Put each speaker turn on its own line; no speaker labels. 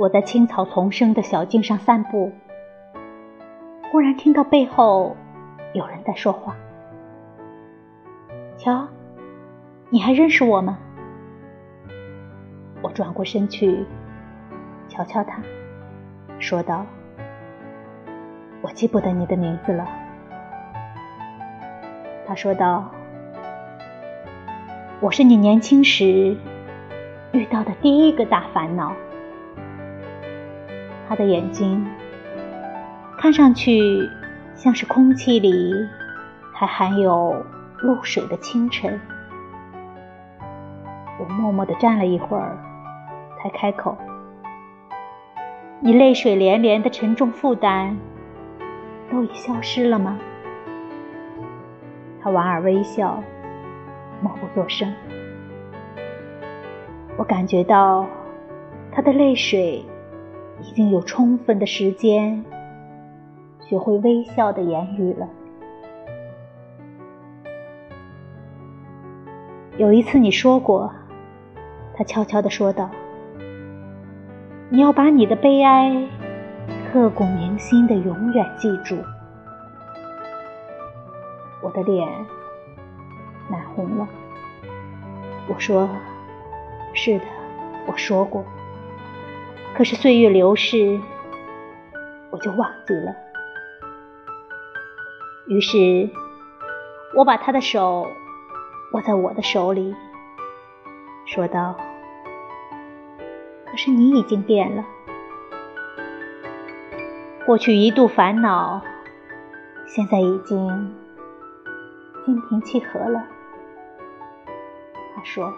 我在青草丛生的小径上散步，忽然听到背后有人在说话。瞧，你还认识我吗？我转过身去，瞧瞧他，说道：“我记不得你的名字了。”他说道：“我是你年轻时遇到的第一个大烦恼。”他的眼睛看上去像是空气里还含有露水的清晨。我默默地站了一会儿，才开口：“你泪水连连的沉重负担都已消失了吗？”他莞尔微笑，默不作声。我感觉到他的泪水。已经有充分的时间学会微笑的言语了。有一次你说过，他悄悄地说道：“你要把你的悲哀刻骨铭心的永远记住。”我的脸难红了。我说：“是的，我说过。”可是岁月流逝，我就忘记了。于是，我把他的手握在我的手里，说道：“可是你已经变了，过去一度烦恼，现在已经心平气和了。”他说。